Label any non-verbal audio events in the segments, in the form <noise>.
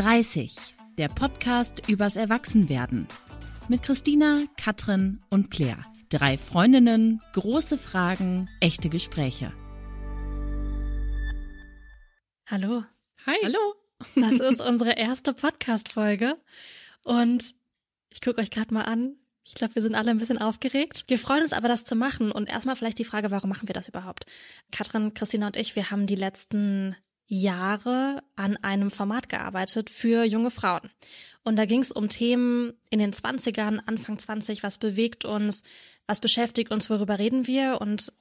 30, der Podcast übers Erwachsenwerden. Mit Christina, Katrin und Claire. Drei Freundinnen, große Fragen, echte Gespräche. Hallo. Hi. Hallo. Das ist unsere erste Podcast-Folge. Und ich gucke euch gerade mal an. Ich glaube, wir sind alle ein bisschen aufgeregt. Wir freuen uns aber, das zu machen. Und erstmal vielleicht die Frage, warum machen wir das überhaupt? Katrin, Christina und ich, wir haben die letzten Jahre an einem Format gearbeitet für junge Frauen. Und da ging es um Themen in den 20ern, Anfang 20, was bewegt uns, was beschäftigt uns, worüber reden wir. Und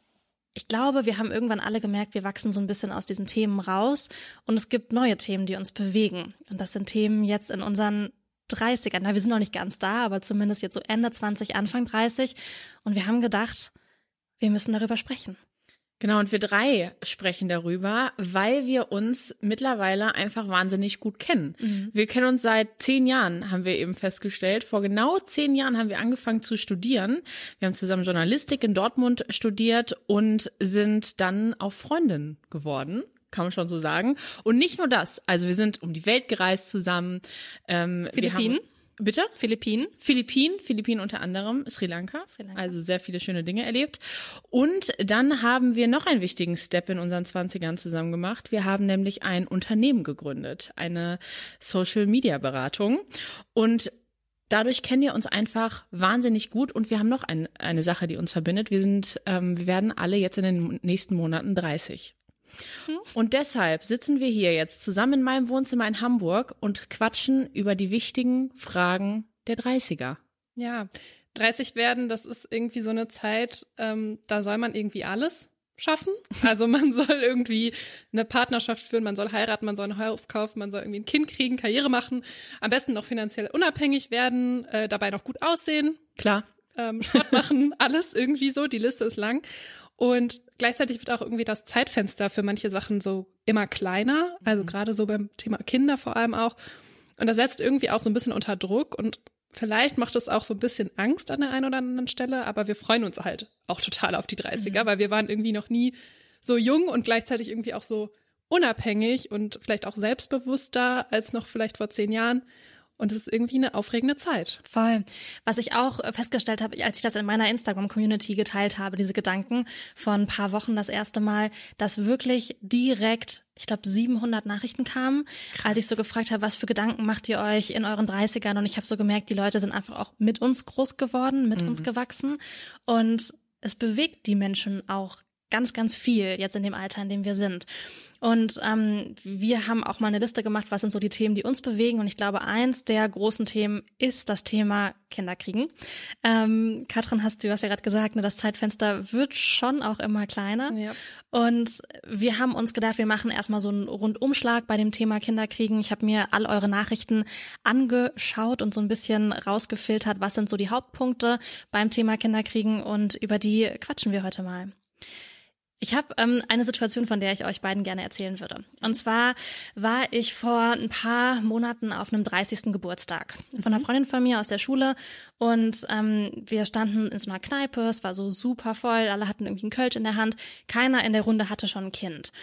ich glaube, wir haben irgendwann alle gemerkt, wir wachsen so ein bisschen aus diesen Themen raus und es gibt neue Themen, die uns bewegen. Und das sind Themen jetzt in unseren 30ern. Na, wir sind noch nicht ganz da, aber zumindest jetzt so Ende 20, Anfang 30. Und wir haben gedacht, wir müssen darüber sprechen. Genau, und wir drei sprechen darüber, weil wir uns mittlerweile einfach wahnsinnig gut kennen. Mhm. Wir kennen uns seit zehn Jahren, haben wir eben festgestellt. Vor genau zehn Jahren haben wir angefangen zu studieren. Wir haben zusammen Journalistik in Dortmund studiert und sind dann auch Freundinnen geworden kann man schon so sagen. Und nicht nur das, also wir sind um die Welt gereist zusammen. Ähm, Philippinen? Bitte? Philippinen. Philippinen, Philippinen unter anderem, Sri Lanka, Sri Lanka. Also sehr viele schöne Dinge erlebt. Und dann haben wir noch einen wichtigen Step in unseren Zwanzigern zusammen gemacht. Wir haben nämlich ein Unternehmen gegründet, eine Social Media Beratung. Und dadurch kennen wir uns einfach wahnsinnig gut und wir haben noch ein, eine Sache, die uns verbindet. Wir sind, ähm, wir werden alle jetzt in den nächsten Monaten 30. Und deshalb sitzen wir hier jetzt zusammen in meinem Wohnzimmer in Hamburg und quatschen über die wichtigen Fragen der 30er. Ja, 30 werden, das ist irgendwie so eine Zeit, ähm, da soll man irgendwie alles schaffen. <laughs> Also man soll irgendwie eine Partnerschaft führen, man soll heiraten, man soll ein Haus kaufen, man soll irgendwie ein Kind kriegen, Karriere machen, am besten noch finanziell unabhängig werden, äh, dabei noch gut aussehen. Klar. Ähm, Sport machen, <laughs> alles irgendwie so, die Liste ist lang. Und gleichzeitig wird auch irgendwie das Zeitfenster für manche Sachen so immer kleiner, also mhm. gerade so beim Thema Kinder vor allem auch. Und das setzt irgendwie auch so ein bisschen unter Druck und vielleicht macht es auch so ein bisschen Angst an der einen oder anderen Stelle, aber wir freuen uns halt auch total auf die 30er, mhm. weil wir waren irgendwie noch nie so jung und gleichzeitig irgendwie auch so unabhängig und vielleicht auch selbstbewusster als noch vielleicht vor zehn Jahren. Und es ist irgendwie eine aufregende Zeit. Voll. Was ich auch festgestellt habe, als ich das in meiner Instagram-Community geteilt habe, diese Gedanken von ein paar Wochen das erste Mal, dass wirklich direkt, ich glaube, 700 Nachrichten kamen, Krass. als ich so gefragt habe, was für Gedanken macht ihr euch in euren 30ern? Und ich habe so gemerkt, die Leute sind einfach auch mit uns groß geworden, mit mhm. uns gewachsen. Und es bewegt die Menschen auch ganz, ganz viel jetzt in dem Alter, in dem wir sind. Und ähm, wir haben auch mal eine Liste gemacht, was sind so die Themen, die uns bewegen. Und ich glaube, eins der großen Themen ist das Thema Kinderkriegen. Ähm, Katrin, hast du hast ja gerade gesagt, ne, das Zeitfenster wird schon auch immer kleiner. Ja. Und wir haben uns gedacht, wir machen erstmal so einen Rundumschlag bei dem Thema Kinderkriegen. Ich habe mir all eure Nachrichten angeschaut und so ein bisschen rausgefiltert, was sind so die Hauptpunkte beim Thema Kinderkriegen und über die quatschen wir heute mal. Ich habe ähm, eine Situation, von der ich euch beiden gerne erzählen würde. Und zwar war ich vor ein paar Monaten auf einem 30. Geburtstag von einer mhm. Freundin von mir aus der Schule und ähm, wir standen in so einer Kneipe, es war so super voll, alle hatten irgendwie einen Kölsch in der Hand, keiner in der Runde hatte schon ein Kind.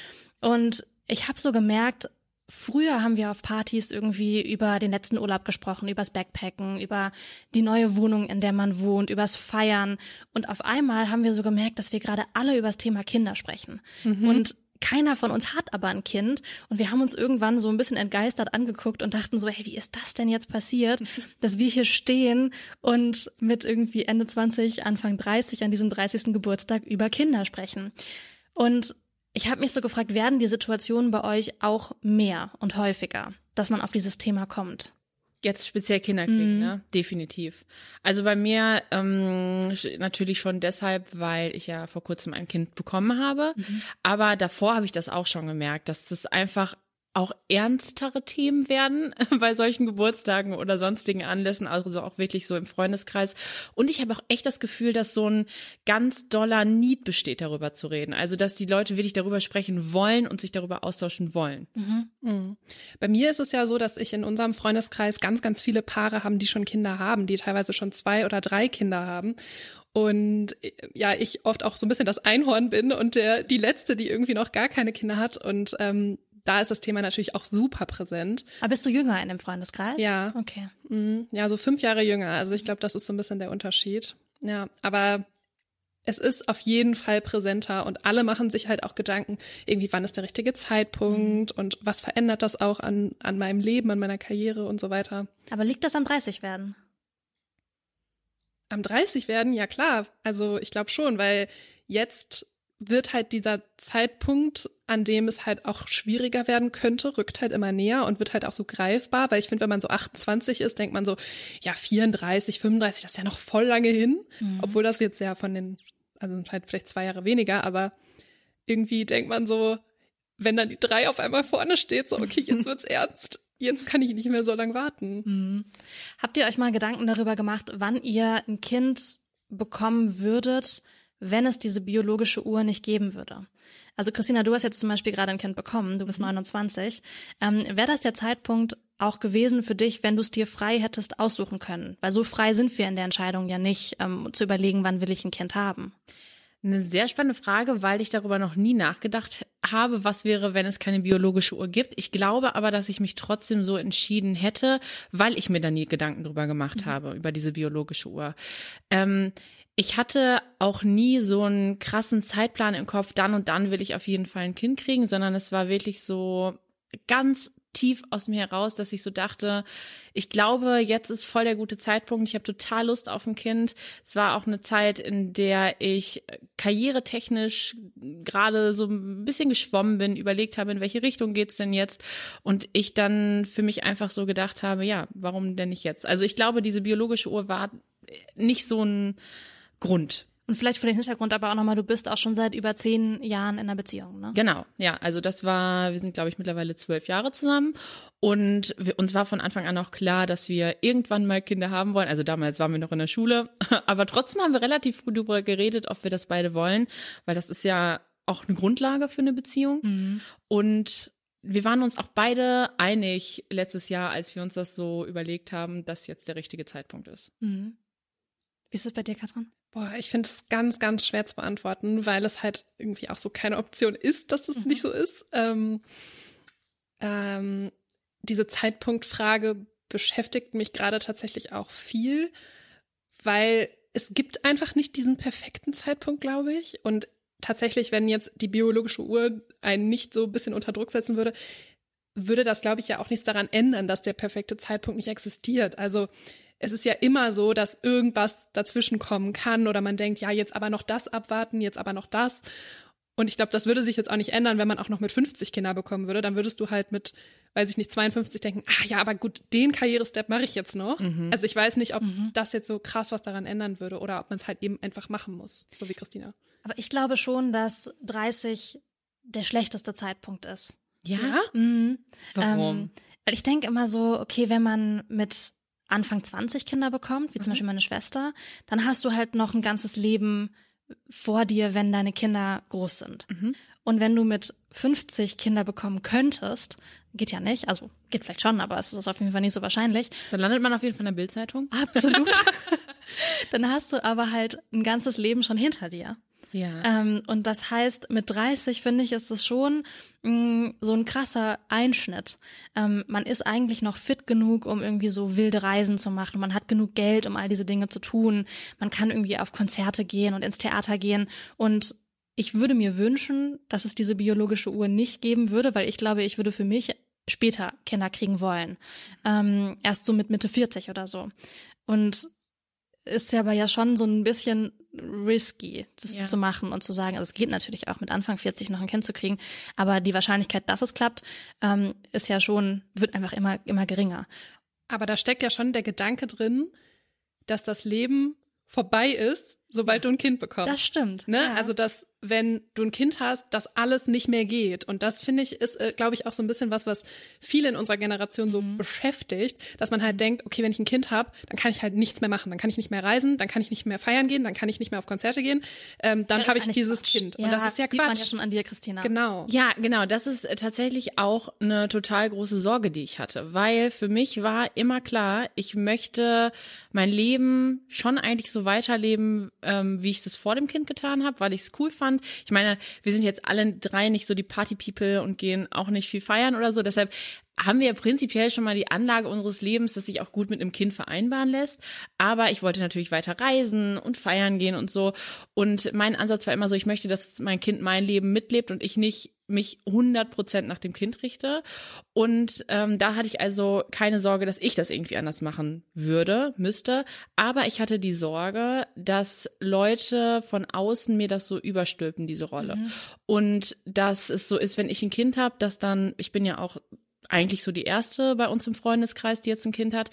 Und ich habe so gemerkt, Früher haben wir auf Partys irgendwie über den letzten Urlaub gesprochen, übers Backpacken, über die neue Wohnung, in der man wohnt, übers Feiern. Und auf einmal haben wir so gemerkt, dass wir gerade alle übers Thema Kinder sprechen. Mhm. Und keiner von uns hat aber ein Kind. Und wir haben uns irgendwann so ein bisschen entgeistert angeguckt und dachten so, hey, wie ist das denn jetzt passiert, <laughs> dass wir hier stehen und mit irgendwie Ende 20, Anfang 30 an diesem 30. Geburtstag über Kinder sprechen. Und ich habe mich so gefragt, werden die Situationen bei euch auch mehr und häufiger, dass man auf dieses Thema kommt? Jetzt speziell Kinderkrieg, mhm. ne? Definitiv. Also bei mir ähm, natürlich schon deshalb, weil ich ja vor kurzem ein Kind bekommen habe. Mhm. Aber davor habe ich das auch schon gemerkt, dass das einfach auch ernstere Themen werden <laughs> bei solchen Geburtstagen oder sonstigen Anlässen, also auch wirklich so im Freundeskreis. Und ich habe auch echt das Gefühl, dass so ein ganz doller Need besteht, darüber zu reden. Also, dass die Leute wirklich darüber sprechen wollen und sich darüber austauschen wollen. Mhm. Mhm. Bei mir ist es ja so, dass ich in unserem Freundeskreis ganz, ganz viele Paare haben, die schon Kinder haben, die teilweise schon zwei oder drei Kinder haben. Und ja, ich oft auch so ein bisschen das Einhorn bin und der die letzte, die irgendwie noch gar keine Kinder hat. Und ähm, da ist das Thema natürlich auch super präsent. Aber bist du jünger in dem Freundeskreis? Ja. Okay. Mhm. Ja, so fünf Jahre jünger. Also ich glaube, das ist so ein bisschen der Unterschied. Ja, aber es ist auf jeden Fall präsenter und alle machen sich halt auch Gedanken, irgendwie, wann ist der richtige Zeitpunkt mhm. und was verändert das auch an, an meinem Leben, an meiner Karriere und so weiter. Aber liegt das am 30 werden? Am 30 werden, ja klar. Also ich glaube schon, weil jetzt wird halt dieser Zeitpunkt, an dem es halt auch schwieriger werden könnte, rückt halt immer näher und wird halt auch so greifbar, weil ich finde, wenn man so 28 ist, denkt man so, ja, 34, 35, das ist ja noch voll lange hin, mhm. obwohl das jetzt ja von den, also halt vielleicht zwei Jahre weniger, aber irgendwie denkt man so, wenn dann die drei auf einmal vorne steht, so, okay, jetzt <laughs> wird's ernst. Jetzt kann ich nicht mehr so lange warten. Mhm. Habt ihr euch mal Gedanken darüber gemacht, wann ihr ein Kind bekommen würdet, wenn es diese biologische Uhr nicht geben würde. Also Christina, du hast jetzt zum Beispiel gerade ein Kind bekommen, du bist mhm. 29. Ähm, Wäre das der Zeitpunkt auch gewesen für dich, wenn du es dir frei hättest aussuchen können? Weil so frei sind wir in der Entscheidung ja nicht, ähm, zu überlegen, wann will ich ein Kind haben. Eine sehr spannende Frage, weil ich darüber noch nie nachgedacht habe, was wäre, wenn es keine biologische Uhr gibt. Ich glaube aber, dass ich mich trotzdem so entschieden hätte, weil ich mir da nie Gedanken drüber gemacht mhm. habe, über diese biologische Uhr. Ähm, ich hatte auch nie so einen krassen Zeitplan im Kopf, dann und dann will ich auf jeden Fall ein Kind kriegen, sondern es war wirklich so ganz tief aus mir heraus, dass ich so dachte, ich glaube, jetzt ist voll der gute Zeitpunkt. Ich habe total Lust auf ein Kind. Es war auch eine Zeit, in der ich karrieretechnisch gerade so ein bisschen geschwommen bin, überlegt habe, in welche Richtung geht's denn jetzt? Und ich dann für mich einfach so gedacht habe, ja, warum denn nicht jetzt? Also ich glaube, diese biologische Uhr war nicht so ein Grund. Und vielleicht für den Hintergrund aber auch nochmal, du bist auch schon seit über zehn Jahren in einer Beziehung, ne? Genau, ja. Also das war, wir sind, glaube ich, mittlerweile zwölf Jahre zusammen. Und wir, uns war von Anfang an auch klar, dass wir irgendwann mal Kinder haben wollen. Also damals waren wir noch in der Schule. <laughs> Aber trotzdem haben wir relativ früh darüber geredet, ob wir das beide wollen. Weil das ist ja auch eine Grundlage für eine Beziehung. Mhm. Und wir waren uns auch beide einig letztes Jahr, als wir uns das so überlegt haben, dass jetzt der richtige Zeitpunkt ist. Mhm. Wie ist es bei dir, Katrin? Boah, ich finde es ganz, ganz schwer zu beantworten, weil es halt irgendwie auch so keine Option ist, dass das mhm. nicht so ist. Ähm, ähm, diese Zeitpunktfrage beschäftigt mich gerade tatsächlich auch viel, weil es gibt einfach nicht diesen perfekten Zeitpunkt, glaube ich. Und tatsächlich, wenn jetzt die biologische Uhr einen nicht so ein bisschen unter Druck setzen würde, würde das, glaube ich, ja auch nichts daran ändern, dass der perfekte Zeitpunkt nicht existiert. Also es ist ja immer so, dass irgendwas dazwischen kommen kann oder man denkt, ja, jetzt aber noch das abwarten, jetzt aber noch das. Und ich glaube, das würde sich jetzt auch nicht ändern, wenn man auch noch mit 50 Kinder bekommen würde. Dann würdest du halt mit, weiß ich nicht, 52 denken, ah ja, aber gut, den Karrierestep mache ich jetzt noch. Mhm. Also ich weiß nicht, ob mhm. das jetzt so krass was daran ändern würde oder ob man es halt eben einfach machen muss, so wie Christina. Aber ich glaube schon, dass 30 der schlechteste Zeitpunkt ist. Ja? Mhm. Warum? Ähm, weil ich denke immer so, okay, wenn man mit Anfang 20 Kinder bekommt, wie zum mhm. Beispiel meine Schwester, dann hast du halt noch ein ganzes Leben vor dir, wenn deine Kinder groß sind. Mhm. Und wenn du mit 50 Kinder bekommen könntest, geht ja nicht, also geht vielleicht schon, aber es ist auf jeden Fall nicht so wahrscheinlich. Dann landet man auf jeden Fall in der Bildzeitung. Absolut. <laughs> dann hast du aber halt ein ganzes Leben schon hinter dir. Ja. Ähm, und das heißt, mit 30 finde ich, ist es schon mh, mm, so ein krasser Einschnitt. Ähm, man ist eigentlich noch fit genug, um irgendwie so wilde Reisen zu machen. Man hat genug Geld, um all diese Dinge zu tun. Man kann irgendwie auf Konzerte gehen und ins Theater gehen. Und ich würde mir wünschen, dass es diese biologische Uhr nicht geben würde, weil ich glaube, ich würde für mich später Kinder kriegen wollen. Ähm, erst so mit Mitte 40 oder so. Und ist ja aber ja schon so ein bisschen risky, das ja. zu machen und zu sagen, also es geht natürlich auch mit Anfang 40 noch ein Kind zu kriegen, aber die Wahrscheinlichkeit, dass es klappt, ähm, ist ja schon, wird einfach immer, immer geringer. Aber da steckt ja schon der Gedanke drin, dass das Leben vorbei ist, sobald du ein Kind bekommst. Das stimmt. Ne? Ja. Also, dass wenn du ein Kind hast, dass alles nicht mehr geht. Und das finde ich ist, äh, glaube ich, auch so ein bisschen was, was viele in unserer Generation so mhm. beschäftigt, dass man halt mhm. denkt, okay, wenn ich ein Kind habe, dann kann ich halt nichts mehr machen. Dann kann ich nicht mehr reisen, dann kann ich nicht mehr feiern gehen, dann kann ich nicht mehr auf Konzerte gehen. Ähm, dann habe ich dieses Quatsch. Kind. Ja, Und das ist ja Quatsch. Sieht man ja schon an dir, Christina. Genau. Ja, genau. Das ist äh, tatsächlich auch eine total große Sorge, die ich hatte. Weil für mich war immer klar, ich möchte mein Leben schon eigentlich so weiterleben, ähm, wie ich es vor dem Kind getan habe, weil ich es cool fand. Ich meine, wir sind jetzt alle drei nicht so die Party-People und gehen auch nicht viel feiern oder so. Deshalb haben wir ja prinzipiell schon mal die Anlage unseres Lebens, das sich auch gut mit einem Kind vereinbaren lässt. Aber ich wollte natürlich weiter reisen und feiern gehen und so. Und mein Ansatz war immer so, ich möchte, dass mein Kind mein Leben mitlebt und ich nicht mich 100 Prozent nach dem Kind richte. Und ähm, da hatte ich also keine Sorge, dass ich das irgendwie anders machen würde, müsste. Aber ich hatte die Sorge, dass Leute von außen mir das so überstülpen, diese Rolle. Mhm. Und dass es so ist, wenn ich ein Kind habe, dass dann, ich bin ja auch eigentlich so die erste bei uns im Freundeskreis, die jetzt ein Kind hat,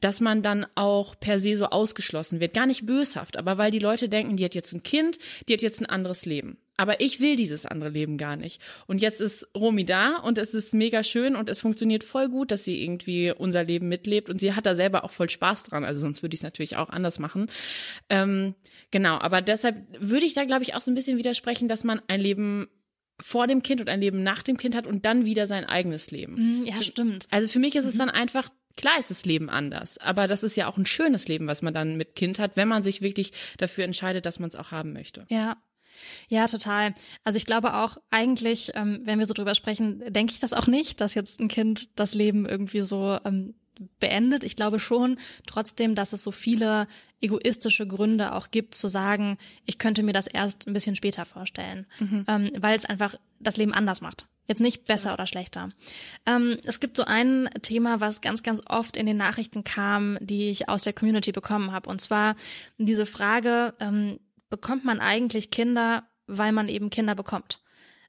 dass man dann auch per se so ausgeschlossen wird. Gar nicht böshaft, aber weil die Leute denken, die hat jetzt ein Kind, die hat jetzt ein anderes Leben. Aber ich will dieses andere Leben gar nicht. Und jetzt ist Romy da und es ist mega schön und es funktioniert voll gut, dass sie irgendwie unser Leben mitlebt und sie hat da selber auch voll Spaß dran. Also sonst würde ich es natürlich auch anders machen. Ähm, genau, aber deshalb würde ich da, glaube ich, auch so ein bisschen widersprechen, dass man ein Leben vor dem Kind und ein Leben nach dem Kind hat und dann wieder sein eigenes Leben. Mhm, ja, stimmt. Also für mich ist es mhm. dann einfach Klar ist das Leben anders, aber das ist ja auch ein schönes Leben, was man dann mit Kind hat, wenn man sich wirklich dafür entscheidet, dass man es auch haben möchte. Ja, ja, total. Also ich glaube auch eigentlich, ähm, wenn wir so drüber sprechen, denke ich das auch nicht, dass jetzt ein Kind das Leben irgendwie so ähm, beendet. Ich glaube schon trotzdem, dass es so viele egoistische Gründe auch gibt, zu sagen, ich könnte mir das erst ein bisschen später vorstellen, mhm. ähm, weil es einfach das Leben anders macht. Jetzt nicht besser ja. oder schlechter. Ähm, es gibt so ein Thema, was ganz, ganz oft in den Nachrichten kam, die ich aus der Community bekommen habe. Und zwar diese Frage, ähm, bekommt man eigentlich Kinder, weil man eben Kinder bekommt?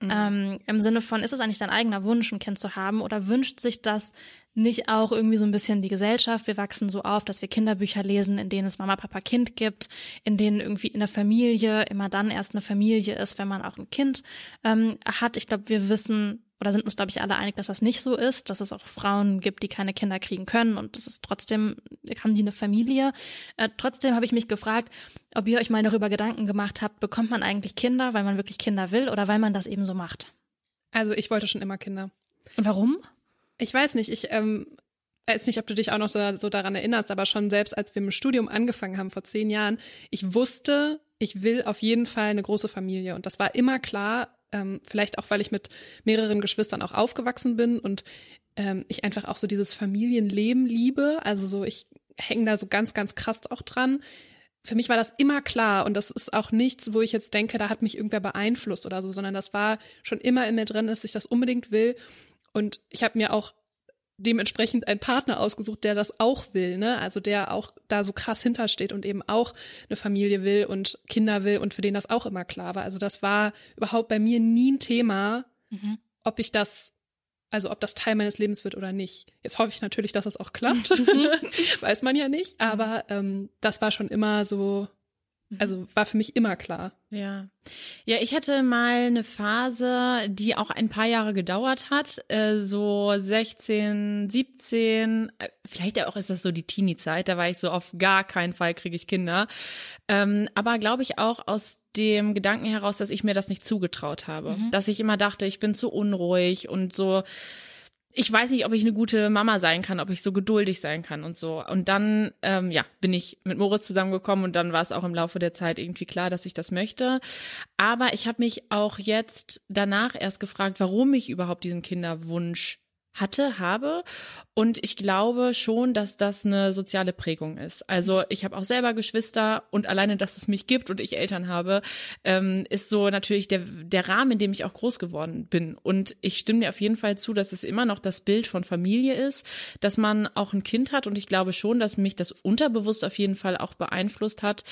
Mhm. Ähm, Im Sinne von, ist es eigentlich dein eigener Wunsch, ein Kind zu haben oder wünscht sich das nicht auch irgendwie so ein bisschen die Gesellschaft? Wir wachsen so auf, dass wir Kinderbücher lesen, in denen es Mama, Papa, Kind gibt, in denen irgendwie in der Familie immer dann erst eine Familie ist, wenn man auch ein Kind ähm, hat. Ich glaube, wir wissen oder sind uns, glaube ich, alle einig, dass das nicht so ist, dass es auch Frauen gibt, die keine Kinder kriegen können und das ist trotzdem, haben die eine Familie. Äh, trotzdem habe ich mich gefragt, ob ihr euch mal darüber Gedanken gemacht habt, bekommt man eigentlich Kinder, weil man wirklich Kinder will oder weil man das eben so macht? Also ich wollte schon immer Kinder. Und warum? Ich weiß nicht, ich ähm, weiß nicht, ob du dich auch noch so, so daran erinnerst, aber schon selbst als wir im Studium angefangen haben vor zehn Jahren, ich wusste, ich will auf jeden Fall eine große Familie. Und das war immer klar, ähm, vielleicht auch, weil ich mit mehreren Geschwistern auch aufgewachsen bin und ähm, ich einfach auch so dieses Familienleben liebe. Also so, ich hänge da so ganz, ganz krass auch dran. Für mich war das immer klar und das ist auch nichts, wo ich jetzt denke, da hat mich irgendwer beeinflusst oder so, sondern das war schon immer in mir drin, dass ich das unbedingt will. Und ich habe mir auch dementsprechend einen Partner ausgesucht, der das auch will, ne? Also der auch da so krass hintersteht und eben auch eine Familie will und Kinder will und für den das auch immer klar war. Also das war überhaupt bei mir nie ein Thema, mhm. ob ich das, also ob das Teil meines Lebens wird oder nicht. Jetzt hoffe ich natürlich, dass es auch klappt. <laughs> Weiß man ja nicht, aber ähm, das war schon immer so Mhm. Also war für mich immer klar. Ja. Ja, ich hatte mal eine Phase, die auch ein paar Jahre gedauert hat, äh, so 16, 17, äh, vielleicht auch ist das so die Teenie-Zeit, da war ich so auf gar keinen Fall kriege ich Kinder. Ähm, aber glaube ich auch aus dem Gedanken heraus, dass ich mir das nicht zugetraut habe. Mhm. Dass ich immer dachte, ich bin zu unruhig und so ich weiß nicht, ob ich eine gute Mama sein kann, ob ich so geduldig sein kann und so. Und dann, ähm, ja, bin ich mit Moritz zusammengekommen und dann war es auch im Laufe der Zeit irgendwie klar, dass ich das möchte. Aber ich habe mich auch jetzt danach erst gefragt, warum ich überhaupt diesen Kinderwunsch hatte, habe. Und ich glaube schon, dass das eine soziale Prägung ist. Also ich habe auch selber Geschwister und alleine, dass es mich gibt und ich Eltern habe, ähm, ist so natürlich der, der Rahmen, in dem ich auch groß geworden bin. Und ich stimme dir auf jeden Fall zu, dass es immer noch das Bild von Familie ist, dass man auch ein Kind hat. Und ich glaube schon, dass mich das unterbewusst auf jeden Fall auch beeinflusst hat,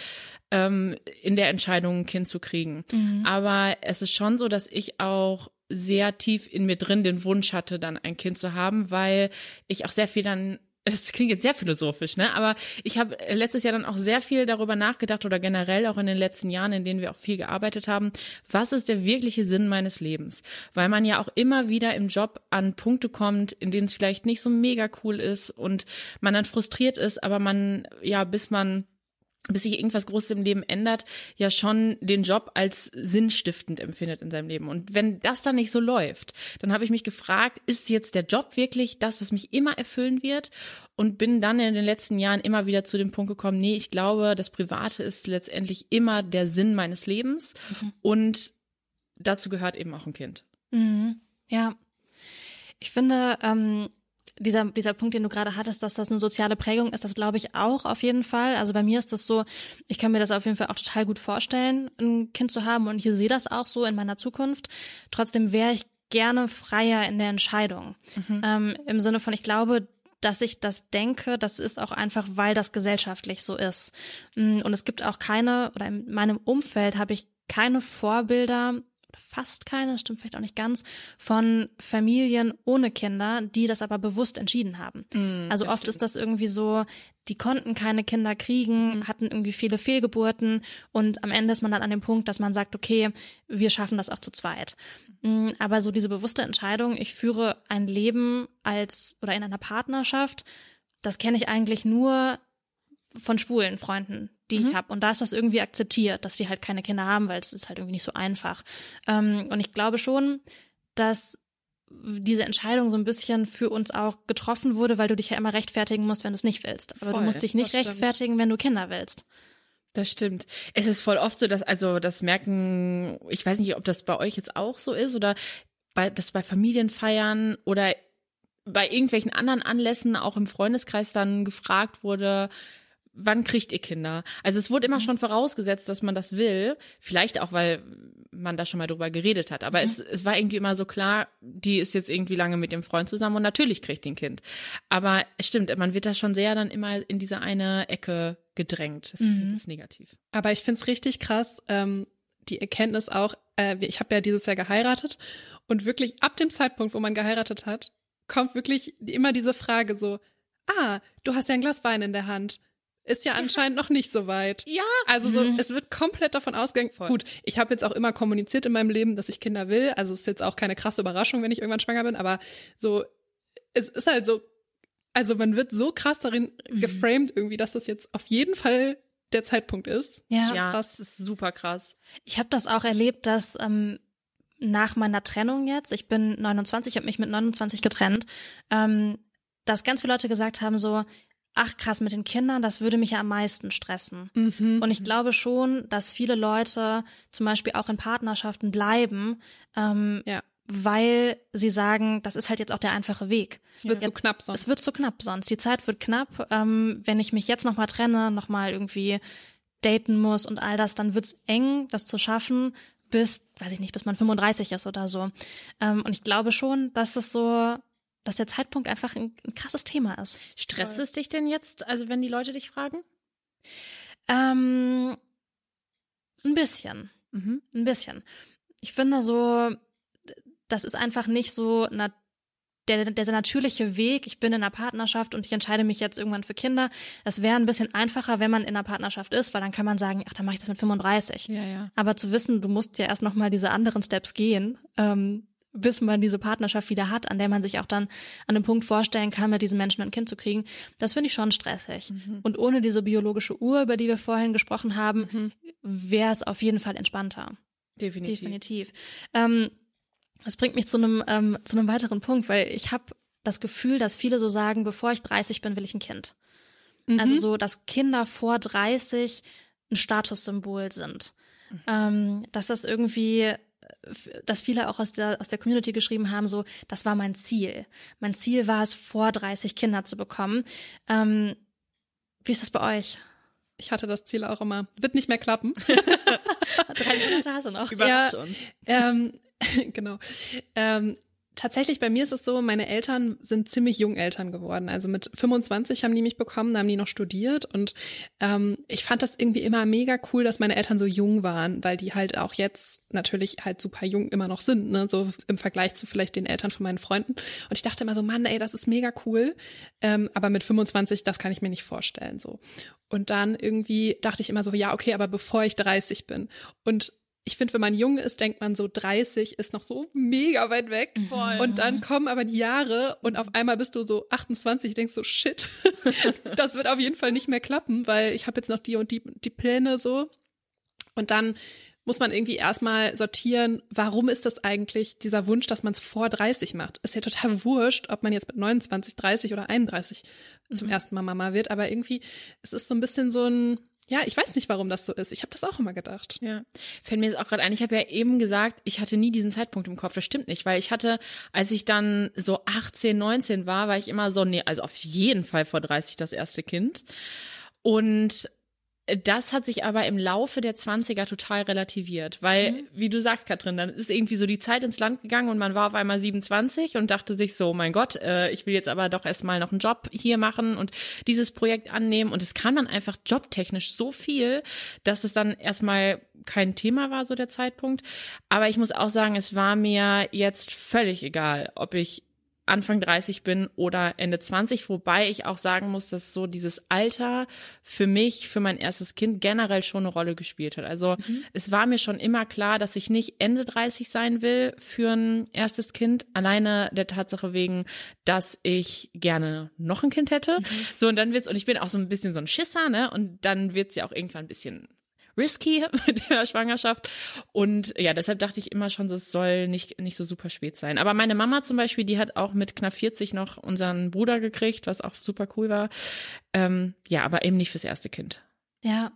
ähm, in der Entscheidung ein Kind zu kriegen. Mhm. Aber es ist schon so, dass ich auch sehr tief in mir drin den Wunsch hatte, dann ein Kind zu haben, weil ich auch sehr viel dann <laughs> das klingt jetzt sehr philosophisch, ne? Aber ich habe letztes Jahr dann auch sehr viel darüber nachgedacht oder generell auch in den letzten Jahren, in denen wir auch viel gearbeitet haben, was ist der wirkliche Sinn meines Lebens? Weil man ja auch immer wieder im Job an Punkte kommt, in denen es vielleicht nicht so mega cool ist und man dann frustriert ist, aber man, ja, bis man bis sich irgendwas Großes im Leben ändert, ja schon den Job als sinnstiftend empfindet in seinem Leben. Und wenn das dann nicht so läuft, dann habe ich mich gefragt, ist jetzt der Job wirklich das, was mich immer erfüllen wird? Und bin dann in den letzten Jahren immer wieder zu dem Punkt gekommen, nee, ich glaube, das Private ist letztendlich immer der Sinn meines Lebens. Mhm. Und dazu gehört eben auch ein Kind. Mhm. Ja. Ich finde, ähm, dieser, dieser Punkt, den du gerade hattest, dass das eine soziale Prägung ist, das glaube ich auch auf jeden Fall. Also bei mir ist das so, ich kann mir das auf jeden Fall auch total gut vorstellen, ein Kind zu haben und ich sehe das auch so in meiner Zukunft. Trotzdem wäre ich gerne freier in der Entscheidung. Mhm. Ähm, Im Sinne von, ich glaube, dass ich das denke, das ist auch einfach, weil das gesellschaftlich so ist. Mm, und es gibt auch keine, oder in meinem Umfeld habe ich keine Vorbilder, fast keine, das stimmt vielleicht auch nicht ganz, von Familien ohne Kinder, die das aber bewusst entschieden haben. Mm, also oft stimmt. ist das irgendwie so, die konnten keine Kinder kriegen, mm. hatten irgendwie viele Fehlgeburten und am Ende ist man dann an dem Punkt, dass man sagt, okay, wir schaffen das auch zu zweit. Mm, aber so diese bewusste Entscheidung, ich führe ein Leben als oder in einer Partnerschaft, das kenne ich eigentlich nur von schwulen Freunden, die mhm. ich habe. Und da ist das irgendwie akzeptiert, dass die halt keine Kinder haben, weil es ist halt irgendwie nicht so einfach. Ähm, und ich glaube schon, dass diese Entscheidung so ein bisschen für uns auch getroffen wurde, weil du dich ja immer rechtfertigen musst, wenn du es nicht willst. Aber voll, du musst dich nicht rechtfertigen, wenn du Kinder willst. Das stimmt. Es ist voll oft so, dass, also das merken, ich weiß nicht, ob das bei euch jetzt auch so ist oder bei, das bei Familienfeiern oder bei irgendwelchen anderen Anlässen auch im Freundeskreis dann gefragt wurde, wann kriegt ihr Kinder? Also es wurde immer mhm. schon vorausgesetzt, dass man das will. Vielleicht auch, weil man da schon mal drüber geredet hat. Aber mhm. es, es war irgendwie immer so klar, die ist jetzt irgendwie lange mit dem Freund zusammen und natürlich kriegt die ein Kind. Aber es stimmt, man wird da schon sehr dann immer in diese eine Ecke gedrängt. Das mhm. ist negativ. Aber ich find's richtig krass, ähm, die Erkenntnis auch, äh, ich habe ja dieses Jahr geheiratet und wirklich ab dem Zeitpunkt, wo man geheiratet hat, kommt wirklich immer diese Frage so, ah, du hast ja ein Glas Wein in der Hand ist ja anscheinend noch nicht so weit. Ja. Also so, mhm. es wird komplett davon ausgegangen. Voll. Gut, ich habe jetzt auch immer kommuniziert in meinem Leben, dass ich Kinder will. Also ist jetzt auch keine krasse Überraschung, wenn ich irgendwann schwanger bin. Aber so, es ist halt so, also man wird so krass darin mhm. geframed irgendwie, dass das jetzt auf jeden Fall der Zeitpunkt ist. Ja, ja krass. Das ist super krass. Ich habe das auch erlebt, dass ähm, nach meiner Trennung jetzt, ich bin 29, habe mich mit 29 getrennt, ähm, dass ganz viele Leute gesagt haben so, ach krass, mit den Kindern, das würde mich ja am meisten stressen. Mhm. Und ich glaube schon, dass viele Leute zum Beispiel auch in Partnerschaften bleiben, ähm, ja. weil sie sagen, das ist halt jetzt auch der einfache Weg. Es wird ja. zu knapp sonst. Es wird zu knapp sonst. Die Zeit wird knapp. Ähm, wenn ich mich jetzt nochmal trenne, nochmal irgendwie daten muss und all das, dann wird's eng, das zu schaffen, bis, weiß ich nicht, bis man 35 ist oder so. Ähm, und ich glaube schon, dass es so dass der Zeitpunkt einfach ein, ein krasses Thema ist. Stresst es dich denn jetzt, also wenn die Leute dich fragen? Ähm, ein bisschen. Mhm. Ein bisschen. Ich finde so, das ist einfach nicht so na, der, der natürliche Weg. Ich bin in einer Partnerschaft und ich entscheide mich jetzt irgendwann für Kinder. Das wäre ein bisschen einfacher, wenn man in einer Partnerschaft ist, weil dann kann man sagen, ach, dann mache ich das mit 35. Ja, ja. Aber zu wissen, du musst ja erst noch mal diese anderen Steps gehen, ähm, bis man diese Partnerschaft wieder hat, an der man sich auch dann an einem Punkt vorstellen kann, mit diesem Menschen ein Kind zu kriegen, das finde ich schon stressig. Mhm. Und ohne diese biologische Uhr, über die wir vorhin gesprochen haben, mhm. wäre es auf jeden Fall entspannter. Definitiv. Definitiv. Ähm, das bringt mich zu einem ähm, zu einem weiteren Punkt, weil ich habe das Gefühl, dass viele so sagen, bevor ich 30 bin, will ich ein Kind. Mhm. Also so, dass Kinder vor 30 ein Statussymbol sind. Mhm. Ähm, dass das irgendwie dass viele auch aus der, aus der Community geschrieben haben, so, das war mein Ziel. Mein Ziel war es, vor 30 Kinder zu bekommen. Ähm, wie ist das bei euch? Ich hatte das Ziel auch immer. Wird nicht mehr klappen. <laughs> Drei Monate hast du noch. Überraschung. Ja, ähm, <laughs> genau. Ähm, Tatsächlich, bei mir ist es so, meine Eltern sind ziemlich jung Eltern geworden. Also mit 25 haben die mich bekommen, da haben die noch studiert. Und ähm, ich fand das irgendwie immer mega cool, dass meine Eltern so jung waren, weil die halt auch jetzt natürlich halt super jung immer noch sind, ne? So im Vergleich zu vielleicht den Eltern von meinen Freunden. Und ich dachte immer so, Mann, ey, das ist mega cool. Ähm, aber mit 25, das kann ich mir nicht vorstellen. so. Und dann irgendwie dachte ich immer so, ja, okay, aber bevor ich 30 bin. Und ich finde, wenn man jung ist, denkt man so 30 ist noch so mega weit weg. Voll. Und dann kommen aber die Jahre und auf einmal bist du so 28, denkst so, shit, <laughs> das wird auf jeden Fall nicht mehr klappen, weil ich habe jetzt noch die und die, die Pläne so. Und dann muss man irgendwie erstmal sortieren, warum ist das eigentlich dieser Wunsch, dass man es vor 30 macht? Ist ja total wurscht, ob man jetzt mit 29, 30 oder 31 zum ersten Mal Mama wird, aber irgendwie, es ist so ein bisschen so ein, ja, ich weiß nicht, warum das so ist. Ich habe das auch immer gedacht. Ja, fällt mir jetzt auch gerade ein. Ich habe ja eben gesagt, ich hatte nie diesen Zeitpunkt im Kopf. Das stimmt nicht, weil ich hatte, als ich dann so 18, 19 war, war ich immer so, nee, also auf jeden Fall vor 30 das erste Kind. Und das hat sich aber im Laufe der 20er total relativiert, weil, mhm. wie du sagst, Katrin, dann ist irgendwie so die Zeit ins Land gegangen und man war auf einmal 27 und dachte sich so, mein Gott, äh, ich will jetzt aber doch erstmal noch einen Job hier machen und dieses Projekt annehmen. Und es kam dann einfach jobtechnisch so viel, dass es dann erstmal kein Thema war, so der Zeitpunkt. Aber ich muss auch sagen, es war mir jetzt völlig egal, ob ich Anfang 30 bin oder Ende 20, wobei ich auch sagen muss, dass so dieses Alter für mich, für mein erstes Kind generell schon eine Rolle gespielt hat. Also mhm. es war mir schon immer klar, dass ich nicht Ende 30 sein will für ein erstes Kind, alleine der Tatsache wegen, dass ich gerne noch ein Kind hätte. Mhm. So und dann wird's und ich bin auch so ein bisschen so ein Schisser, ne? Und dann wird's ja auch irgendwann ein bisschen risky <laughs> mit der Schwangerschaft. Und ja, deshalb dachte ich immer schon, es soll nicht, nicht so super spät sein. Aber meine Mama zum Beispiel, die hat auch mit knapp 40 noch unseren Bruder gekriegt, was auch super cool war. Ähm, ja, aber eben nicht fürs erste Kind. Ja.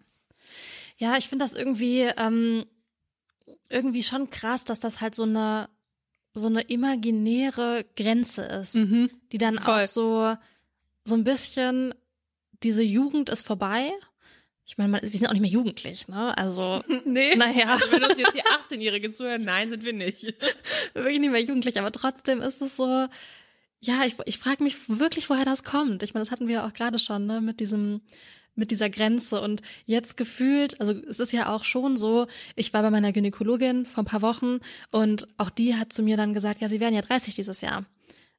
Ja, ich finde das irgendwie, ähm, irgendwie schon krass, dass das halt so eine, so eine imaginäre Grenze ist, mhm. die dann Voll. auch so, so ein bisschen, diese Jugend ist vorbei ich meine, wir sind auch nicht mehr jugendlich, ne? Also, <laughs> nee. Naja. Also wenn uns jetzt die 18-Jährigen zuhören, nein, sind wir nicht. <laughs> wirklich nicht mehr jugendlich, aber trotzdem ist es so, ja, ich, ich frage mich wirklich, woher das kommt. Ich meine, das hatten wir auch gerade schon, ne, mit diesem, mit dieser Grenze und jetzt gefühlt, also es ist ja auch schon so, ich war bei meiner Gynäkologin vor ein paar Wochen und auch die hat zu mir dann gesagt, ja, sie werden ja 30 dieses Jahr.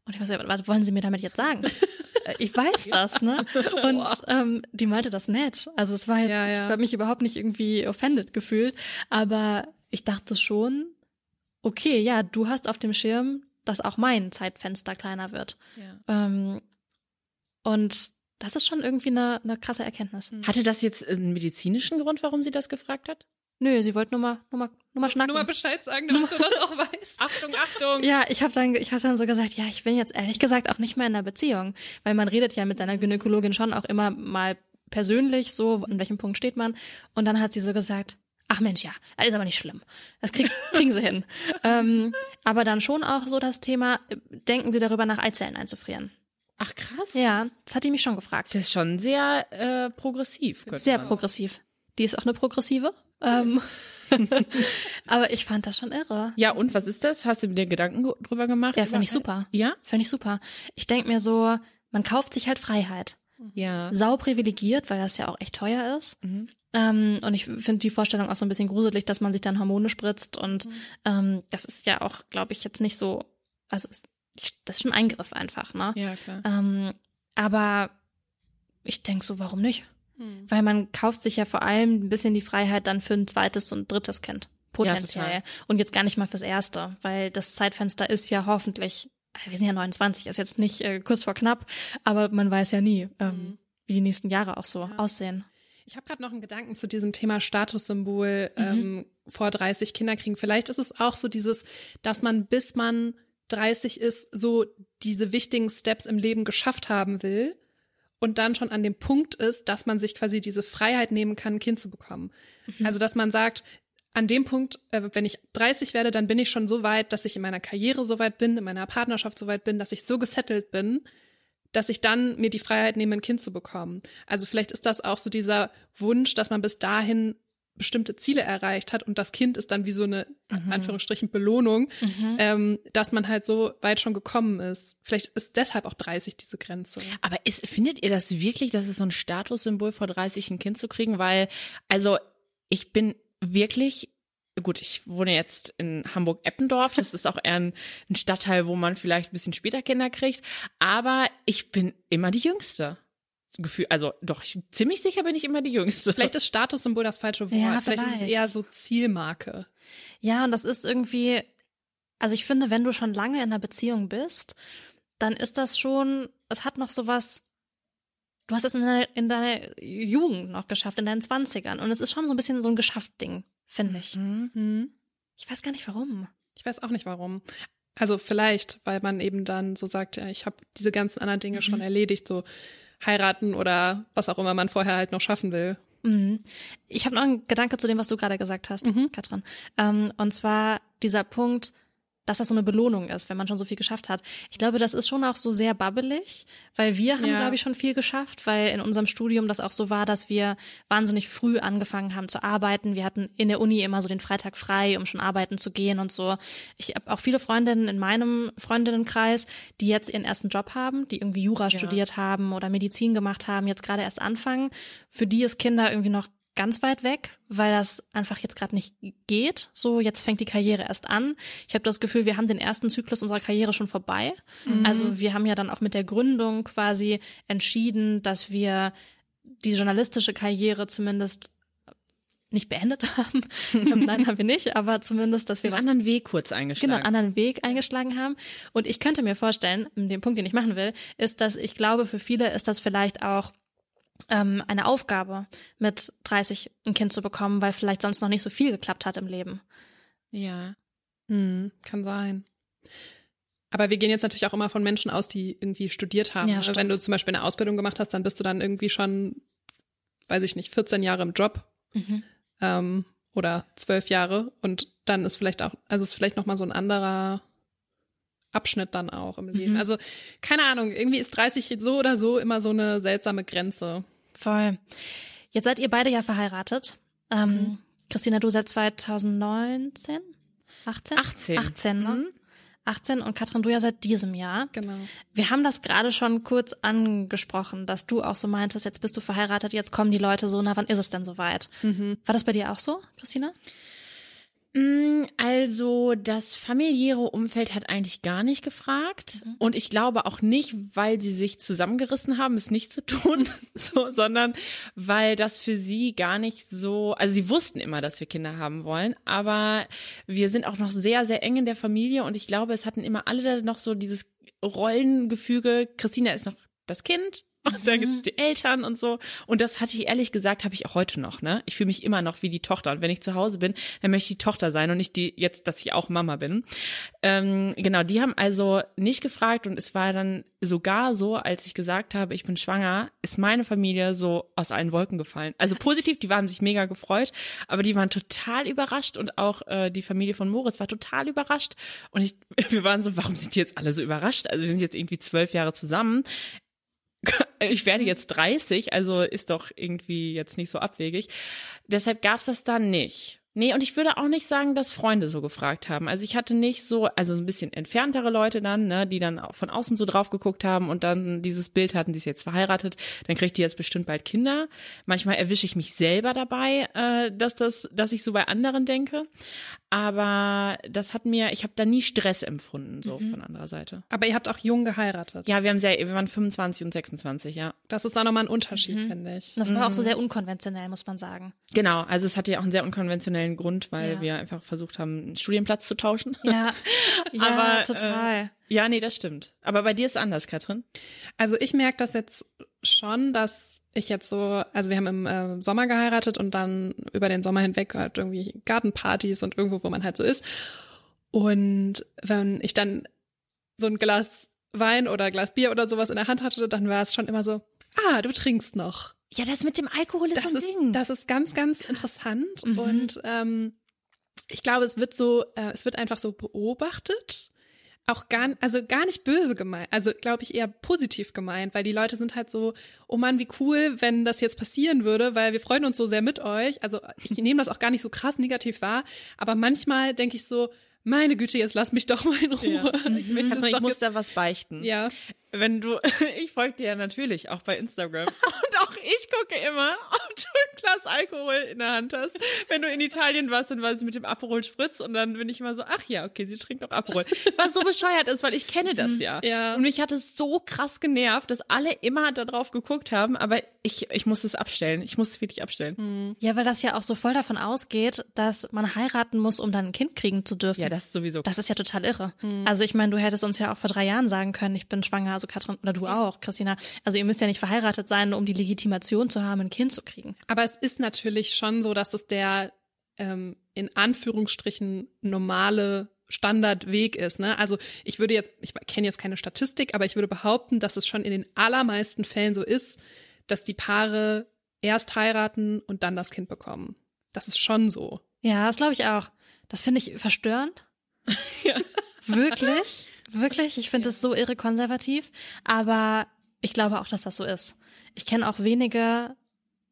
Und ich weiß ja, was wollen Sie mir damit jetzt sagen? <laughs> Äh, ich weiß das, ne? <laughs> Und ähm, die meinte das nett. Also es war, ja, ja. ich habe mich überhaupt nicht irgendwie offended gefühlt, aber ich dachte schon, okay, ja, du hast auf dem Schirm, dass auch mein Zeitfenster kleiner wird. Ja. Ähm, und das ist schon irgendwie eine, eine krasse Erkenntnis. Hatte das jetzt einen medizinischen Grund, warum sie das gefragt hat? Nö, sie wollte nur mal, nur mal, nur mal schnacken. Nur mal Bescheid sagen, damit du das auch weißt. <laughs> Achtung, Achtung. Ja, ich habe dann, ich habe dann so gesagt, ja, ich bin jetzt ehrlich gesagt auch nicht mehr in einer Beziehung, weil man redet ja mit seiner Gynäkologin schon auch immer mal persönlich so, an welchem Punkt steht man. Und dann hat sie so gesagt, ach Mensch, ja, ist aber nicht schlimm. Das krieg, <laughs> kriegen sie hin. ähm, aber dann schon auch so das Thema, denken Sie darüber nach, Eizellen einzufrieren. Ach krass. Ja, das hat die mich schon gefragt. Das ist schon sehr äh, progressiv. Sehr progressiv. Die ist auch eine progressive. Ähm, <laughs> aber ich fand das schon irre. Ja, und was ist das? Hast du dir Gedanken drüber gemacht? Ja, fand ich super. Ja? Fand ich super. Ich denk mir so, man kauft sich halt Freiheit. Ja. Sau privilegiert, weil das ja auch echt teuer ist. Mhm. Ähm, und ich finde die Vorstellung auch so ein bisschen gruselig, dass man sich dann Hormone spritzt. Und mhm. ähm, das ist ja auch, glaube ich, jetzt nicht so, also das ist schon ein Eingriff einfach, ne? Ja, klar. Ähm, aber ich denk so, warum nicht? Hm. Weil man kauft sich ja vor allem ein bisschen die Freiheit dann für ein zweites und drittes Kind. Potenziell. Ja, und jetzt gar nicht mal fürs erste, weil das Zeitfenster ist ja hoffentlich, äh, wir sind ja 29, ist jetzt nicht äh, kurz vor knapp, aber man weiß ja nie, ähm, mhm. wie die nächsten Jahre auch so ja. aussehen. Ich habe gerade noch einen Gedanken zu diesem Thema Statussymbol mhm. ähm, vor 30 Kinder kriegen. Vielleicht ist es auch so dieses, dass man bis man 30 ist, so diese wichtigen Steps im Leben geschafft haben will und dann schon an dem Punkt ist, dass man sich quasi diese Freiheit nehmen kann, ein Kind zu bekommen. Mhm. Also, dass man sagt, an dem Punkt, äh, wenn ich 30 werde, dann bin ich schon so weit, dass ich in meiner Karriere so weit bin, in meiner Partnerschaft so weit bin, dass ich so gesettelt bin, dass ich dann mir die Freiheit nehme, ein Kind zu bekommen. Also vielleicht ist das auch so dieser Wunsch, dass man bis dahin bestimmte Ziele erreicht hat und das Kind ist dann wie so eine mhm. Anführungsstrichen Belohnung, mhm. ähm, dass man halt so weit schon gekommen ist. Vielleicht ist deshalb auch 30 diese Grenze. Aber ist, findet ihr das wirklich, dass es so ein Statussymbol vor 30 ein Kind zu kriegen? Weil, also ich bin wirklich gut, ich wohne jetzt in Hamburg-Eppendorf. Das ist auch eher ein, ein, Stadtteil, wo man vielleicht ein bisschen später Kinder kriegt. Aber ich bin immer die Jüngste. Gefühl, also doch, ich, ziemlich sicher bin ich immer die Jüngste. Vielleicht ist Statussymbol das falsche Wort. Ja, vielleicht. vielleicht. ist es eher so Zielmarke. Ja, und das ist irgendwie, also ich finde, wenn du schon lange in einer Beziehung bist, dann ist das schon, es hat noch sowas, du hast es in deiner, in deiner Jugend noch geschafft, in deinen Zwanzigern. Und es ist schon so ein bisschen so ein Geschafft-Ding, finde ich. Mhm. Ich weiß gar nicht warum. Ich weiß auch nicht warum. Also vielleicht, weil man eben dann so sagt, ja, ich habe diese ganzen anderen Dinge schon erledigt, so heiraten oder was auch immer man vorher halt noch schaffen will. Mhm. Ich habe noch einen Gedanke zu dem, was du gerade gesagt hast, Mhm. Katrin. Ähm, und zwar dieser Punkt, dass das so eine Belohnung ist, wenn man schon so viel geschafft hat. Ich glaube, das ist schon auch so sehr babbelig, weil wir haben, Ja. glaube ich, schon viel geschafft, weil in unserem Studium das auch so war, dass wir wahnsinnig früh angefangen haben zu arbeiten. Wir hatten in der Uni immer so den Freitag frei, um schon arbeiten zu gehen und so. Ich habe auch viele Freundinnen in meinem Freundinnenkreis, die jetzt ihren ersten Job haben, die irgendwie Jura studiert haben oder Medizin gemacht haben, jetzt gerade erst anfangen. Für die ist Kinder irgendwie noch ganz weit weg, weil das einfach jetzt gerade nicht geht. So, jetzt fängt die Karriere erst an. Ich habe das Gefühl, wir haben den ersten Zyklus unserer Karriere schon vorbei. Also wir haben ja dann auch mit der Gründung quasi entschieden, dass wir die journalistische Karriere zumindest nicht beendet haben. <laughs> Nein, haben wir nicht, aber zumindest, dass wir Den was anderen Weg kurz eingeschlagen. genau, einen anderen Weg eingeschlagen haben. Und ich könnte mir vorstellen, den Punkt, den ich machen will, ist, dass ich glaube, für viele ist das vielleicht auch ähm, eine Aufgabe, mit 30 ein Kind zu bekommen, weil vielleicht sonst noch nicht so viel geklappt hat im Leben. Ja. Hm, kann sein. Aber wir gehen jetzt natürlich auch immer von Menschen aus, die irgendwie studiert haben. Ja, ne? Wenn du zum Beispiel eine Ausbildung gemacht hast, dann bist du dann irgendwie schon, weiß ich nicht, 14 Jahre im Job Mhm. ähm, oder zwölf Jahre und dann ist vielleicht auch, also ist vielleicht noch mal so ein anderer Abschnitt dann auch im Leben. Mhm. Also keine Ahnung, irgendwie ist 30 so oder so immer so eine seltsame Grenze. Voll. Jetzt seid ihr beide ja verheiratet. Ähm, Christina, du seit 2019? 18? 18. 18, ne? Mhm. 18 und Katrin, du ja seit diesem Jahr. Genau. Wir haben das gerade schon kurz angesprochen, dass du auch so meintest, jetzt bist du verheiratet, jetzt kommen die Leute so, na, wann ist es denn soweit? War das bei dir auch so, Christina? Mm, Also das familiäre Umfeld hat eigentlich gar nicht gefragt. Und ich glaube auch nicht, weil sie sich zusammengerissen haben, es nicht zu tun, <laughs> so, sondern weil das für sie gar nicht so, also sie wussten immer, dass wir Kinder haben wollen, aber wir sind auch noch sehr, sehr eng in der Familie und ich glaube, es hatten immer alle noch so dieses Rollengefüge, Christina ist noch das Kind und da gibt's die Eltern und so. Und das hatte ich ehrlich gesagt, habe ich auch heute noch, ne? Ich fühle mich immer noch wie die Tochter. Und wenn ich zu Hause bin, dann möchte ich die Tochter sein und nicht die, jetzt, dass ich auch Mama bin. Ähm, genau, die haben also nicht gefragt und es war dann sogar so, als ich gesagt habe, ich bin schwanger, ist meine Familie so aus allen Wolken gefallen. Also positiv, die haben sich mega gefreut, aber die waren total überrascht und auch äh, die Familie von Moritz war total überrascht. Und ich, <laughs> wir waren so, warum sind die jetzt alle so überrascht? Also wir sind jetzt irgendwie zwölf Jahre zusammen <laughs> ich werde jetzt 30, also ist doch irgendwie jetzt nicht so abwegig. Deshalb gab's das da nicht. Nee, und ich würde auch nicht sagen, dass Freunde so gefragt haben. Also ich hatte nicht so, also so ein bisschen entferntere Leute dann, ne, die dann von außen so drauf geguckt haben und dann dieses Bild hatten, die ist jetzt verheiratet, dann kriegt die jetzt bestimmt bald Kinder. Manchmal erwische ich mich selber dabei, äh, dass das, dass ich so bei anderen denke. Aber das hat mir, ich habe da nie Stress empfunden, so von anderer Seite. Aber ihr habt auch jung geheiratet. Ja, wir haben sehr, wir waren 25 und 26, ja. Das ist auch nochmal ein Unterschied, finde ich. Das war auch so sehr unkonventionell, muss man sagen. Genau, also es hatte ja auch einen sehr unkonventionellen Grund, weil Ja. wir einfach versucht haben, einen Studienplatz zu tauschen. Ja, <laughs> ja Aber, total. Äh, ja, nee, das stimmt. Aber bei dir ist es anders, Katrin. Also ich merke das jetzt schon, dass ich jetzt so, also wir haben im äh, Sommer geheiratet und dann über den Sommer hinweg halt irgendwie Gartenpartys und irgendwo, wo man halt so ist. Und wenn ich dann so ein Glas Wein oder Glas Bier oder sowas in der Hand hatte, dann war es schon immer so, ah, du trinkst noch. Ja, das mit dem Alkohol ist Das so ein ist, Ding. das ist ganz, ganz interessant. Mhm. Und ähm, ich glaube, es wird so, äh, es wird einfach so beobachtet. Auch gar, also gar nicht böse gemeint, also glaube ich eher positiv gemeint, weil die Leute sind halt so, oh Mann, wie cool, wenn das jetzt passieren würde, weil wir freuen uns so sehr mit euch. Also ich <laughs> nehme das auch gar nicht so krass negativ wahr, aber manchmal denke ich so, meine Güte, jetzt lass mich doch mal in Ruhe. Ja. Ich das ich muss da was beichten. ja. Wenn du, <laughs> ich folge dir ja natürlich auch bei Instagram. <laughs> Und auch ich gucke immer, <laughs> ob du ein Glas Alkohol in der Hand hast. Wenn du in Italien warst, dann war sie mit dem Aperol Spritz und dann bin ich immer so, ach ja, okay, sie trinkt noch Aperol. Was so bescheuert ist, weil ich kenne das mhm. ja. ja. Und mich hat es so krass genervt, dass alle immer darauf geguckt haben, aber ich, ich muss es abstellen. Ich muss es wirklich abstellen. Mhm. Ja, weil das ja auch so voll davon ausgeht, dass man heiraten muss, um dann ein Kind kriegen zu dürfen. Ja, das ist sowieso. Das ist ja total irre. Mhm. Also ich meine, du hättest uns ja auch vor drei Jahren sagen können, ich bin schwanger, also Katrin, oder du auch, Christina. Also ihr müsst ja nicht verheiratet sein, um die Legitimation zu haben, ein Kind zu kriegen. Aber es ist natürlich schon so, dass es der ähm, in Anführungsstrichen normale Standardweg ist. Ne? Also ich würde jetzt, ich kenne jetzt keine Statistik, aber ich würde behaupten, dass es schon in den allermeisten Fällen so ist, dass die Paare erst heiraten und dann das Kind bekommen. Das ist schon so. Ja, das glaube ich auch. Das finde ich verstörend. <laughs> ja. Wirklich, wirklich. Ich finde es so irre konservativ. Aber ich glaube auch, dass das so ist. Ich kenne auch wenige,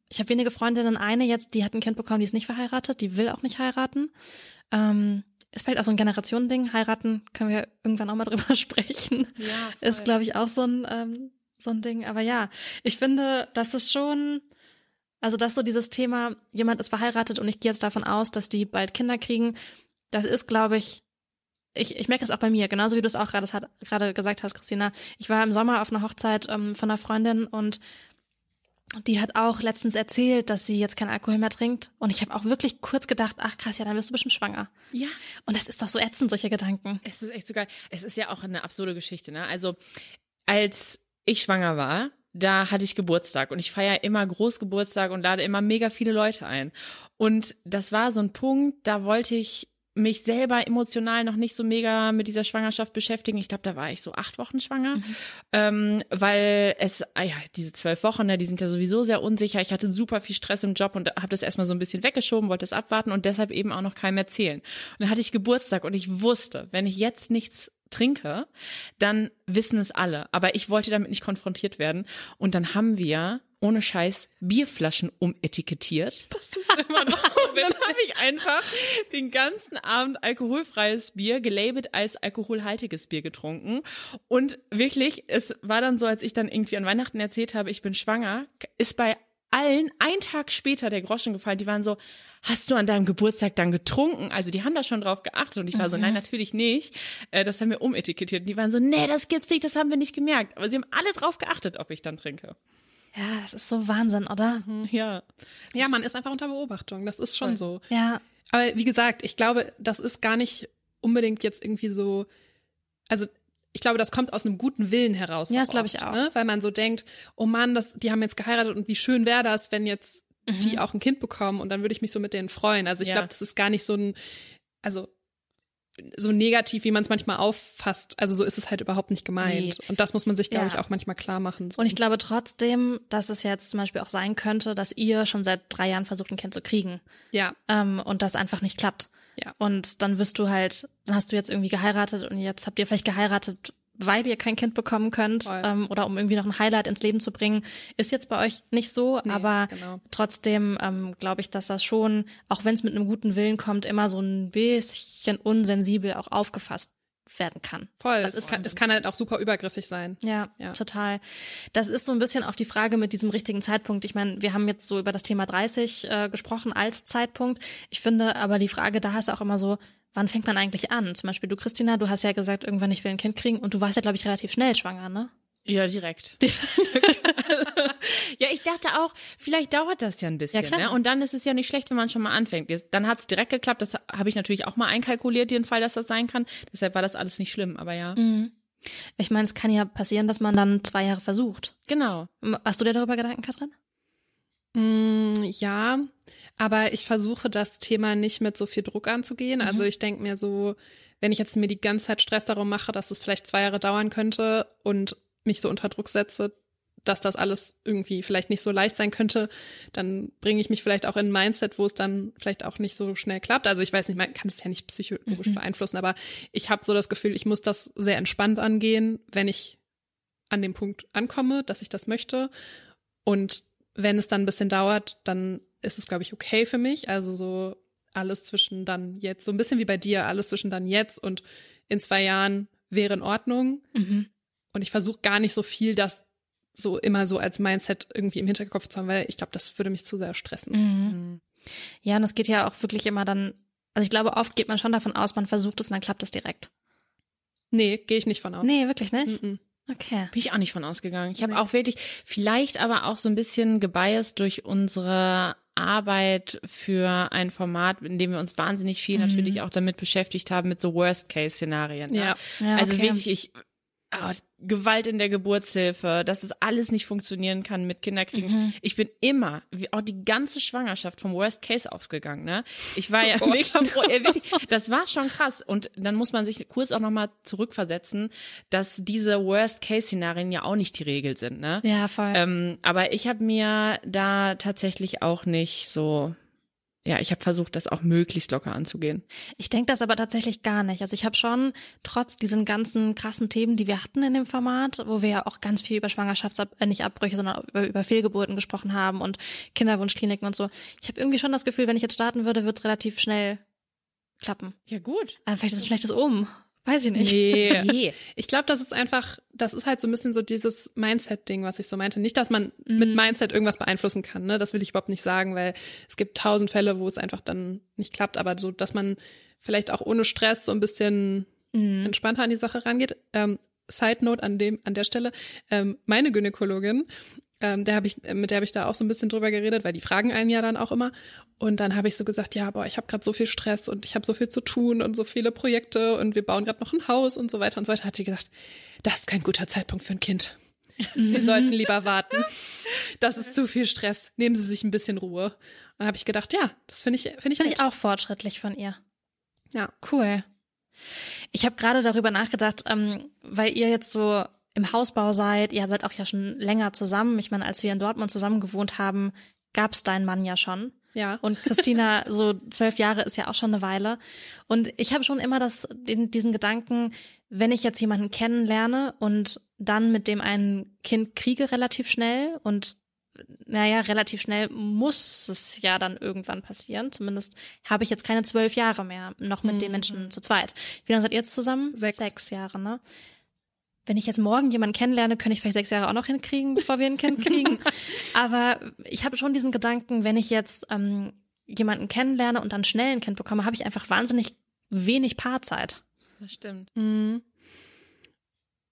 ich habe wenige Freundinnen. Eine jetzt, die hat ein Kind bekommen, die ist nicht verheiratet, die will auch nicht heiraten. Ähm, ist vielleicht auch so ein Generationending. Heiraten können wir irgendwann auch mal <laughs> drüber sprechen. Ja, voll. ist, glaube ich, auch so ein, ähm, so ein Ding. Aber ja, ich finde, das ist schon, also dass so dieses Thema, jemand ist verheiratet und ich gehe jetzt davon aus, dass die bald Kinder kriegen, das ist, glaube ich, ich, ich merke das auch bei mir, genauso wie du es auch gerade gerade gesagt hast, Christina. Ich war im Sommer auf einer Hochzeit ähm, von einer Freundin und die hat auch letztens erzählt, dass sie jetzt keinen Alkohol mehr trinkt. Und ich habe auch wirklich kurz gedacht, ach krass, ja, dann wirst du bestimmt schwanger. Ja. Und das ist doch so ätzend, solche Gedanken. Es ist echt so geil. Es ist ja auch eine absurde Geschichte, ne? Also, als ich schwanger war, da hatte ich Geburtstag und ich feiere immer Großgeburtstag und lade immer mega viele Leute ein. Und das war so ein Punkt, da wollte ich mich selber emotional noch nicht so mega mit dieser Schwangerschaft beschäftigen. Ich glaube, da war ich so acht Wochen schwanger, mhm. ähm, weil es, ah ja, diese zwölf Wochen, ne, die sind ja sowieso sehr unsicher. Ich hatte super viel Stress im Job und habe das erstmal so ein bisschen weggeschoben, wollte es abwarten und deshalb eben auch noch keinem erzählen. Und dann hatte ich Geburtstag und ich wusste, wenn ich jetzt nichts trinke, dann wissen es alle. Aber ich wollte damit nicht konfrontiert werden. Und dann haben wir ohne Scheiß Bierflaschen umetikettiert. Das ist immer noch. Und dann habe ich einfach den ganzen Abend alkoholfreies Bier gelabelt als alkoholhaltiges Bier getrunken. Und wirklich, es war dann so, als ich dann irgendwie an Weihnachten erzählt habe, ich bin schwanger, ist bei allen ein Tag später der Groschen gefallen. Die waren so, hast du an deinem Geburtstag dann getrunken? Also die haben da schon drauf geachtet und ich war mhm. so, nein, natürlich nicht. Äh, das haben wir umetikettiert. Und die waren so, nee, das gibt's nicht, das haben wir nicht gemerkt. Aber sie haben alle drauf geachtet, ob ich dann trinke. Ja, das ist so Wahnsinn, oder? Mhm. Ja. Ja, man ist einfach unter Beobachtung. Das ist schon Voll. so. Ja. Aber wie gesagt, ich glaube, das ist gar nicht unbedingt jetzt irgendwie so, also ich glaube, das kommt aus einem guten Willen heraus. Ja, das glaube ich auch. Ne? Weil man so denkt, oh Mann, das, die haben jetzt geheiratet und wie schön wäre das, wenn jetzt mhm. die auch ein Kind bekommen und dann würde ich mich so mit denen freuen. Also ich ja. glaube, das ist gar nicht so ein, also so negativ, wie man es manchmal auffasst. Also so ist es halt überhaupt nicht gemeint. Nee. Und das muss man sich, glaube ja. ich, auch manchmal klar machen. So. Und ich glaube trotzdem, dass es jetzt zum Beispiel auch sein könnte, dass ihr schon seit drei Jahren versucht, ein Kind zu kriegen. Ja. Ähm, und das einfach nicht klappt. Ja. Und dann wirst du halt, dann hast du jetzt irgendwie geheiratet und jetzt habt ihr vielleicht geheiratet, weil ihr kein Kind bekommen könnt ähm, oder um irgendwie noch ein Highlight ins Leben zu bringen, ist jetzt bei euch nicht so, nee, aber genau. trotzdem ähm, glaube ich, dass das schon, auch wenn es mit einem guten Willen kommt, immer so ein bisschen unsensibel auch aufgefasst werden kann. Voll, das es, kann, es kann halt auch super übergriffig sein. Ja, ja, total. Das ist so ein bisschen auch die Frage mit diesem richtigen Zeitpunkt. Ich meine, wir haben jetzt so über das Thema 30 äh, gesprochen als Zeitpunkt. Ich finde aber die Frage da ist auch immer so, wann fängt man eigentlich an? Zum Beispiel du, Christina, du hast ja gesagt, irgendwann ich will ein Kind kriegen und du warst ja, glaube ich, relativ schnell schwanger, ne? Ja, direkt. <laughs> ja, ich dachte auch, vielleicht dauert das ja ein bisschen. Ja, klar. Ne? Und dann ist es ja nicht schlecht, wenn man schon mal anfängt. Dann hat es direkt geklappt. Das habe ich natürlich auch mal einkalkuliert, den Fall, dass das sein kann. Deshalb war das alles nicht schlimm, aber ja. Mhm. Ich meine, es kann ja passieren, dass man dann zwei Jahre versucht. Genau. Hast du dir darüber Gedanken, Katrin? Mm, ja, aber ich versuche das Thema nicht mit so viel Druck anzugehen. Also mhm. Also ich denke mir so, wenn ich jetzt mir die ganze Zeit Stress darum mache, dass es vielleicht zwei Jahre dauern könnte und mich so unter Druck setze, dass das alles irgendwie vielleicht nicht so leicht sein könnte, dann bringe ich mich vielleicht auch in ein Mindset, wo es dann vielleicht auch nicht so schnell klappt. Also ich weiß nicht, man kann es ja nicht psychologisch mhm. beeinflussen, aber ich habe so das Gefühl, ich muss das sehr entspannt angehen, wenn ich an dem Punkt ankomme, dass ich das möchte. Und wenn es dann ein bisschen dauert, dann ist es, glaube ich, okay für mich. Also so alles zwischen dann jetzt, so ein bisschen wie bei dir, alles zwischen dann jetzt und in zwei Jahren wäre in Ordnung. Mhm. Und ich versuche gar nicht so viel, das so immer so als Mindset irgendwie im Hinterkopf zu haben, weil ich glaube, das würde mich zu sehr stressen. Mhm. Ja, und es geht ja auch wirklich immer dann, also ich glaube, oft geht man schon davon aus, man versucht es und dann klappt es direkt. Nee, gehe ich nicht von aus. Nee, wirklich nicht? Mm -mm. Okay. Bin ich auch nicht von ausgegangen. Ich habe auch wirklich, vielleicht aber auch so ein bisschen gebiased durch unsere Arbeit für ein Format, in dem wir uns wahnsinnig viel Mhm. natürlich auch damit beschäftigt haben, mit so Worst-Case-Szenarien. Ne? Ja. Ja, Also okay. wirklich, ich, ah, Gewalt in der Geburtshilfe, dass das alles nicht funktionieren kann mit Kinderkriegen. Mhm. Ich bin immer, wie auch die ganze Schwangerschaft vom Worst Case ausgegangen, ne? Ich war ja Oh mega froh, das war schon krass. Und dann muss man sich kurz auch nochmal zurückversetzen, dass diese Worst Case Szenarien ja auch nicht die Regel sind, ne? Ja, voll. Ähm, aber ich habe mir da tatsächlich auch nicht so, ja, ich habe versucht, das auch möglichst locker anzugehen. Ich denke das aber tatsächlich gar nicht. Also ich habe schon trotz diesen ganzen krassen Themen, die wir hatten in dem Format, wo wir ja auch ganz viel über Schwangerschaftsab äh, nicht Abbrüche, sondern über, über Fehlgeburten gesprochen haben und Kinderwunschkliniken und so. Ich habe irgendwie schon das Gefühl, wenn ich jetzt starten würde, wird es relativ schnell klappen. Ja, gut. Aber vielleicht ist es ein schlechtes Omen. Weiß ich nicht. Nee. <laughs> Nee. Ich glaube, das ist einfach, das ist halt so ein bisschen so dieses Mindset-Ding, was ich so meinte. Nicht, dass man mit Mindset irgendwas beeinflussen kann, ne? Das will ich überhaupt nicht sagen, weil es gibt tausend Fälle, wo es einfach dann nicht klappt, aber so, dass man vielleicht auch ohne Stress so ein bisschen Mhm. entspannter an die Sache rangeht. Ähm, Side Note an dem, an der Stelle, ähm, meine Gynäkologin, ähm, der hab ich, mit der habe ich da auch so ein bisschen drüber geredet, weil die fragen einen ja dann auch immer. Und dann habe ich so gesagt, ja, boah, ich habe gerade so viel Stress und ich habe so viel zu tun und so viele Projekte und wir bauen gerade noch ein Haus und so weiter und so weiter. Hat sie gesagt, das ist kein guter Zeitpunkt für ein Kind. Sie sollten lieber warten. Das ist zu viel Stress. Nehmen Sie sich ein bisschen Ruhe. Und dann habe ich gedacht, ja, das finde ich, finde ich, nett. ich auch fortschrittlich von ihr. Ja. Cool. Ich habe gerade darüber nachgedacht, ähm, weil ihr jetzt so im Hausbau seid, ihr seid auch ja schon länger zusammen. Ich meine, als wir in Dortmund zusammen gewohnt haben, gab's deinen Mann ja schon. Ja. Und Christina, <laughs> so zwölf Jahre ist ja auch schon eine Weile. Und ich habe schon immer das, den, diesen Gedanken, wenn ich jetzt jemanden kennenlerne und dann mit dem ein Kind kriege relativ schnell und naja, relativ schnell muss es ja dann irgendwann passieren. Zumindest habe ich jetzt keine zwölf Jahre mehr noch mit dem Menschen zu zweit. Wie lange seid ihr jetzt zusammen? Sechs. Sechs Jahre, ne? Wenn ich jetzt morgen jemanden kennenlerne, könnte ich vielleicht sechs Jahre auch noch hinkriegen, bevor wir ein <laughs> Kind kriegen. Aber ich habe schon diesen Gedanken, wenn ich jetzt ähm, jemanden kennenlerne und dann schnell ein Kind bekomme, habe ich einfach wahnsinnig wenig Paarzeit. Das stimmt. Mhm.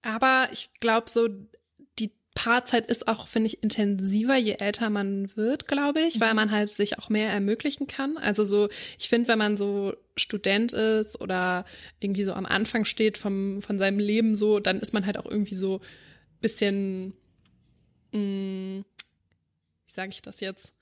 Aber ich glaube, so Paarzeit ist auch, finde ich, intensiver, je älter man wird, glaube ich, weil man halt sich auch mehr ermöglichen kann. Also so, ich finde, wenn man so Student ist oder irgendwie so am Anfang steht vom, von seinem Leben so, dann ist man halt auch irgendwie so bisschen, mh, wie sage ich das jetzt?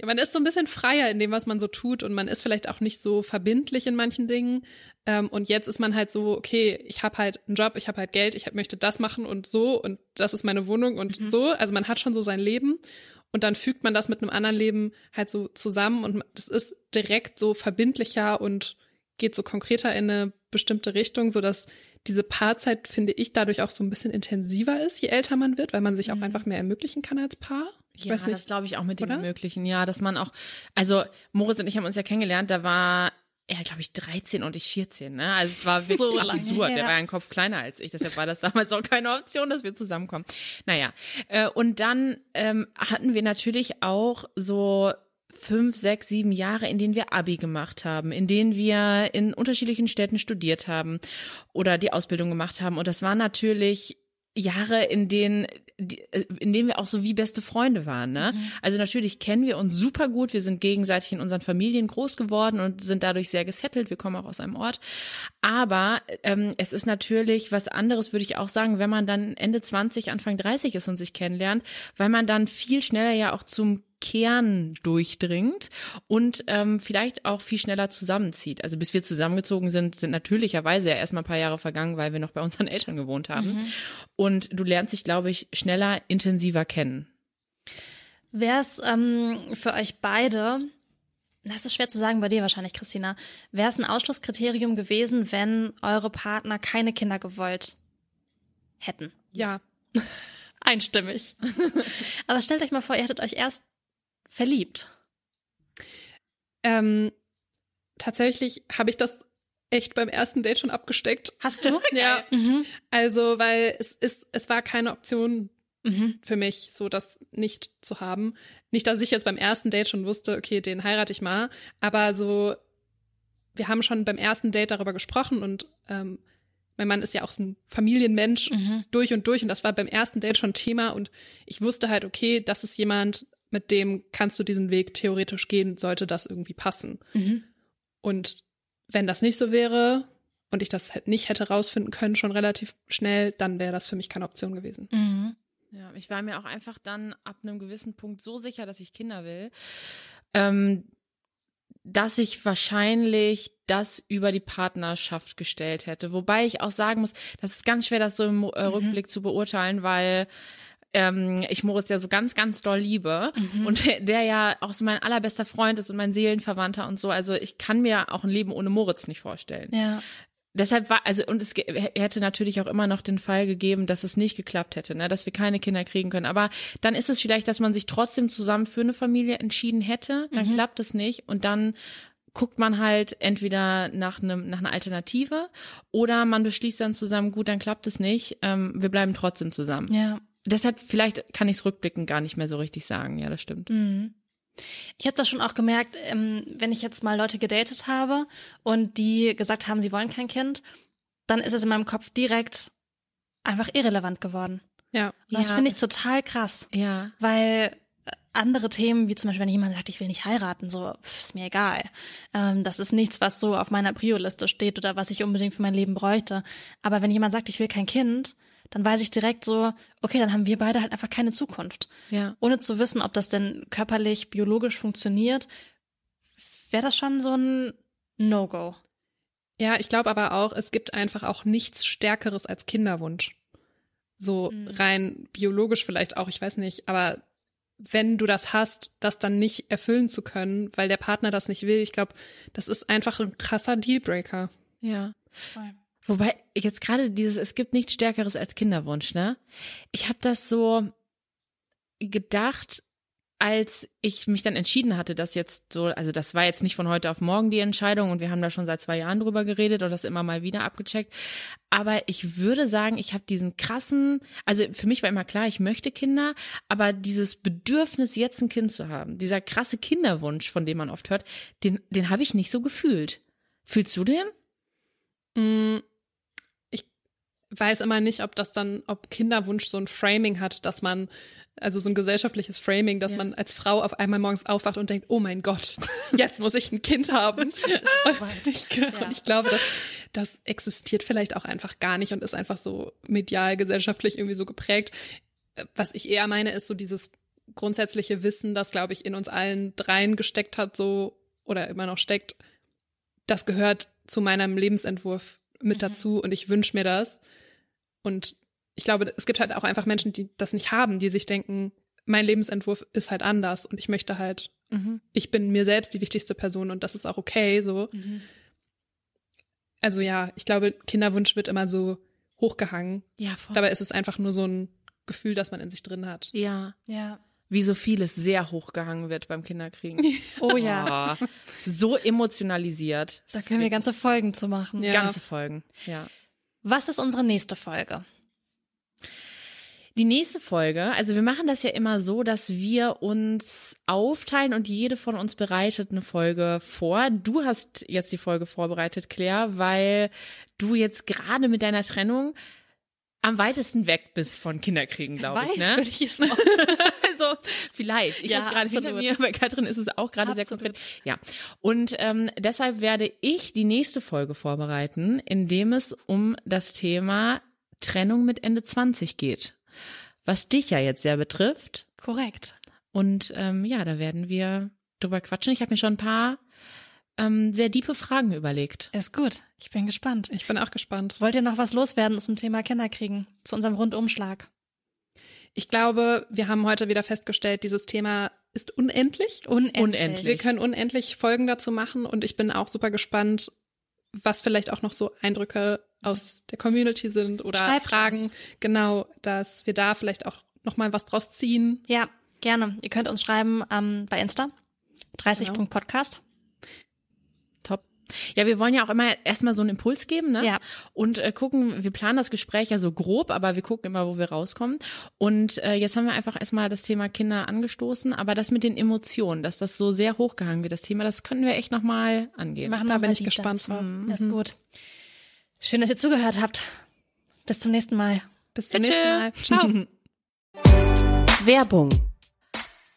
Ja, man ist so ein bisschen freier in dem, was man so tut und man ist vielleicht auch nicht so verbindlich in manchen Dingen. Ähm, und jetzt ist man halt so, okay, ich habe halt einen Job, ich habe halt Geld, ich hab, möchte das machen und so und das ist meine Wohnung und so. Also man hat schon so sein Leben und dann fügt man das mit einem anderen Leben halt so zusammen und das ist direkt so verbindlicher und geht so konkreter in eine bestimmte Richtung, so dass diese Paarzeit, finde ich, dadurch auch so ein bisschen intensiver ist, je älter man wird, weil man sich auch einfach mehr ermöglichen kann als Paar. Ich ja, weiß nicht. das glaube ich auch mit dem? Möglichen. Ja, dass man auch, also Moritz und ich haben uns ja kennengelernt, da war er, glaube ich, 13 und ich 14, ne? Also es war <laughs> wirklich So absurd. Der her. war einen Kopf kleiner als ich, deshalb war das damals auch keine Option, dass wir zusammenkommen. Naja, äh, und dann ähm, hatten wir natürlich auch so fünf, sechs, sieben Jahre, in denen wir Abi gemacht haben, in denen wir in unterschiedlichen Städten studiert haben oder die Ausbildung gemacht haben. Und das war natürlich Jahre, in denen, die- äh, in denen wir auch so wie beste Freunde waren. Ne? Also natürlich kennen wir uns super gut. Wir sind gegenseitig in unseren Familien groß geworden und sind dadurch sehr gesettelt. Wir kommen auch aus einem Ort. Aber ähm, es ist natürlich was anderes, würde ich auch sagen, wenn man dann Ende 20, Anfang 30 ist und sich kennenlernt, weil man dann viel schneller ja auch zum Kern durchdringt und ähm, vielleicht auch viel schneller zusammenzieht. Also bis wir zusammengezogen sind, sind natürlicherweise ja erstmal ein paar Jahre vergangen, weil wir noch bei unseren <laughs> Eltern gewohnt haben. Und du lernst dich, glaube ich, schneller, intensiver kennen. Wäre es ähm, für euch beide, das ist schwer zu sagen bei dir wahrscheinlich, Christina, wäre es ein Ausschlusskriterium gewesen, wenn eure Partner keine Kinder gewollt hätten? Ja. <laughs> Einstimmig. <laughs> Aber stellt euch mal vor, ihr hättet euch erst verliebt. Ähm, tatsächlich habe ich das echt beim ersten Date schon abgesteckt. Hast du? <laughs> ja. Mhm. Also, weil es ist, es war keine Option mhm. für mich, so das nicht zu haben. Nicht, dass ich jetzt beim ersten Date schon wusste, okay, den heirate ich mal, aber so, wir haben schon beim ersten Date darüber gesprochen und ähm, mein Mann ist ja auch so ein Familienmensch mhm. durch und durch und das war beim ersten Date schon Thema und ich wusste halt, okay, das ist jemand, mit dem kannst du diesen Weg theoretisch gehen, sollte das irgendwie passen. Mhm. Und wenn das nicht so wäre und ich das nicht hätte rausfinden können, schon relativ schnell, dann wäre das für mich keine Option gewesen. Mhm. Ja, ich war mir auch einfach dann ab einem gewissen Punkt so sicher, dass ich Kinder will, ähm, dass ich wahrscheinlich das über die Partnerschaft gestellt hätte. Wobei ich auch sagen muss, das ist ganz schwer, das so im äh, mhm. Rückblick zu beurteilen, weil ähm, ich Moritz ja so ganz, ganz doll liebe mhm. und der, der, ja auch so mein allerbester Freund ist und mein Seelenverwandter und so. Also ich kann mir auch ein Leben ohne Moritz nicht vorstellen. Ja. Deshalb war, also, und es hätte natürlich auch immer noch den Fall gegeben, dass es nicht geklappt hätte, ne, dass wir keine Kinder kriegen können. Aber dann ist es vielleicht, dass man sich trotzdem zusammen für eine Familie entschieden hätte, dann mhm. klappt es nicht und dann guckt man halt entweder nach einem nach einer Alternative oder man beschließt dann zusammen, gut, dann klappt es nicht, ähm, wir bleiben trotzdem zusammen. Ja. Deshalb vielleicht kann ich es rückblickend gar nicht mehr so richtig sagen. Ja, das stimmt. Mhm. Ich habe das schon auch gemerkt, ähm, wenn ich jetzt mal Leute gedatet habe und die gesagt haben, sie wollen kein Kind, dann ist es in meinem Kopf direkt einfach irrelevant geworden. Ja. Und das ja, finde ich total krass. Ja. Weil äh, andere Themen, wie zum Beispiel, wenn jemand sagt, ich will nicht heiraten, so, ist mir egal. Ähm, das ist nichts, was so auf meiner Prio-Liste steht oder was ich unbedingt für mein Leben bräuchte. Aber wenn jemand sagt, ich will kein Kind, dann weiß ich direkt so, okay, dann haben wir beide halt einfach keine Zukunft. Ja. Ohne zu wissen, ob das denn körperlich, biologisch funktioniert, wäre das schon so ein No-Go. Ja, ich glaube aber auch, es gibt einfach auch nichts Stärkeres als Kinderwunsch. So mhm. rein biologisch vielleicht auch, ich weiß nicht, aber wenn du das hast, das dann nicht erfüllen zu können, weil der Partner das nicht will, ich glaube, das ist einfach ein krasser Dealbreaker. Ja. Voll. Wobei jetzt gerade dieses, es gibt nichts Stärkeres als Kinderwunsch, ne? Ich habe das so gedacht, als ich mich dann entschieden hatte, dass jetzt so, also das war jetzt nicht von heute auf morgen die Entscheidung und wir haben da schon seit zwei Jahren drüber geredet und das immer mal wieder abgecheckt. Aber ich würde sagen, ich habe diesen krassen, also für mich war immer klar, ich möchte Kinder, aber dieses Bedürfnis, jetzt ein Kind zu haben, dieser krasse Kinderwunsch, von dem man oft hört, den, den habe ich nicht so gefühlt. Fühlst du den? Weiß immer nicht, ob das dann, ob Kinderwunsch so ein Framing hat, dass man, also so ein gesellschaftliches Framing, dass ja. man als Frau auf einmal morgens aufwacht und denkt, oh mein Gott, <laughs> jetzt muss ich ein Kind haben. und, ich, ja. und ich glaube, dass das existiert vielleicht auch einfach gar nicht und ist einfach so medial, gesellschaftlich irgendwie so geprägt. Was ich eher meine, ist so dieses grundsätzliche Wissen, das, glaube ich, in uns allen dreien gesteckt hat, so oder immer noch steckt. Das gehört zu meinem Lebensentwurf mit mhm. dazu und ich wünsche mir das. Und ich glaube, es gibt halt auch einfach Menschen, die das nicht haben, die sich denken, mein Lebensentwurf ist halt anders und ich möchte halt, mhm. ich bin mir selbst die wichtigste Person und das ist auch okay, so. Mhm. Also ja, ich glaube, Kinderwunsch wird immer so hochgehangen. Ja, voll. Dabei ist es einfach nur so ein Gefühl, das man in sich drin hat. Ja, ja. Wie so vieles sehr hochgehangen wird beim Kinderkriegen. <laughs> Oh ja. Oh, so emotionalisiert. Da können wir ganze Folgen zu machen. Ja. Ganze Folgen, ja. Was ist unsere nächste Folge? Die nächste Folge, also wir machen das ja immer so, dass wir uns aufteilen und jede von uns bereitet eine Folge vor. Du hast jetzt die Folge vorbereitet, Claire, weil du jetzt gerade mit deiner Trennung am weitesten weg bist von Kinderkriegen, glaube ich. Ne? Ich es <laughs> also vielleicht. Ich ja, weiß gerade hinter mir, bei Katrin ist es auch gerade sehr konkret. Ja. Und ähm, deshalb werde ich die nächste Folge vorbereiten, in dem es um das Thema Trennung mit Ende 20 geht. Was dich ja jetzt sehr betrifft. Korrekt. Und ähm, ja, da werden wir drüber quatschen. Ich habe mir schon ein paar ähm, sehr diepe Fragen überlegt. Ist gut. Ich bin gespannt. Ich bin auch gespannt. Wollt ihr noch was loswerden zum Thema Kinderkriegen? Zu unserem Rundumschlag? Ich glaube, wir haben heute wieder festgestellt, dieses Thema ist unendlich. Unendlich. unendlich. Wir können unendlich Folgen dazu machen und ich bin auch super gespannt, was vielleicht auch noch so Eindrücke aus der Community sind oder Schreibt Fragen. Uns. Genau, dass wir da vielleicht auch noch mal was draus ziehen. Ja, gerne. Ihr könnt uns schreiben ähm, bei Insta 30.podcast. Top. Ja, wir wollen ja auch immer erstmal so einen Impuls geben, ne? Ja. Und äh, gucken, wir planen das Gespräch ja so grob, aber wir gucken immer, wo wir rauskommen. Und äh, jetzt haben wir einfach erstmal das Thema Kinder angestoßen, aber das mit den Emotionen, dass das so sehr hochgehangen wird, das Thema, das können wir echt nochmal angehen. Machen da bin ich gespannt drauf. Mhm. Ist gut. Schön, dass ihr zugehört habt. Bis zum nächsten Mal. Bis zum nächsten Mal. Ciao. <laughs> Werbung.